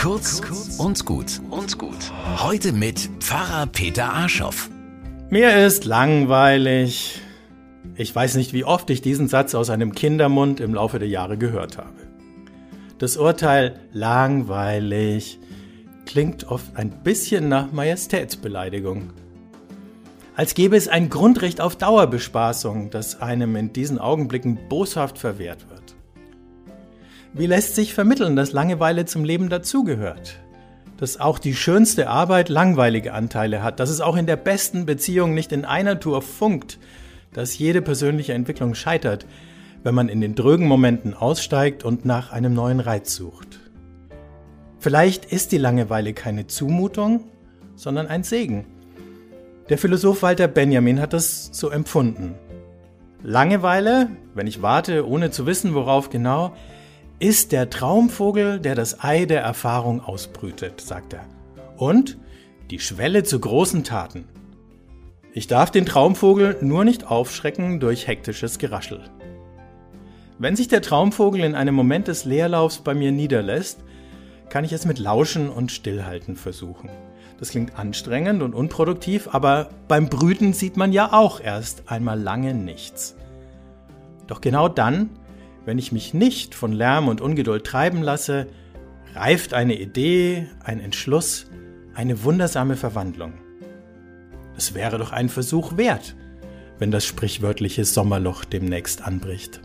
Kurz und gut und gut. Heute mit Pfarrer Peter Arschoff. Mir ist langweilig. Ich weiß nicht, wie oft ich diesen Satz aus einem Kindermund im Laufe der Jahre gehört habe. Das Urteil langweilig klingt oft ein bisschen nach Majestätsbeleidigung. Als gäbe es ein Grundrecht auf Dauerbespaßung, das einem in diesen Augenblicken boshaft verwehrt wird. Wie lässt sich vermitteln, dass Langeweile zum Leben dazugehört? Dass auch die schönste Arbeit langweilige Anteile hat, dass es auch in der besten Beziehung nicht in einer Tour funkt, dass jede persönliche Entwicklung scheitert, wenn man in den drögen Momenten aussteigt und nach einem neuen Reiz sucht. Vielleicht ist die Langeweile keine Zumutung, sondern ein Segen. Der Philosoph Walter Benjamin hat das so empfunden. Langeweile, wenn ich warte, ohne zu wissen, worauf genau, ist der Traumvogel, der das Ei der Erfahrung ausbrütet, sagt er. Und die Schwelle zu großen Taten. Ich darf den Traumvogel nur nicht aufschrecken durch hektisches Geraschel. Wenn sich der Traumvogel in einem Moment des Leerlaufs bei mir niederlässt, kann ich es mit Lauschen und Stillhalten versuchen. Das klingt anstrengend und unproduktiv, aber beim Brüten sieht man ja auch erst einmal lange nichts. Doch genau dann wenn ich mich nicht von Lärm und Ungeduld treiben lasse, reift eine Idee, ein Entschluss, eine wundersame Verwandlung. Es wäre doch ein Versuch wert, wenn das sprichwörtliche Sommerloch demnächst anbricht.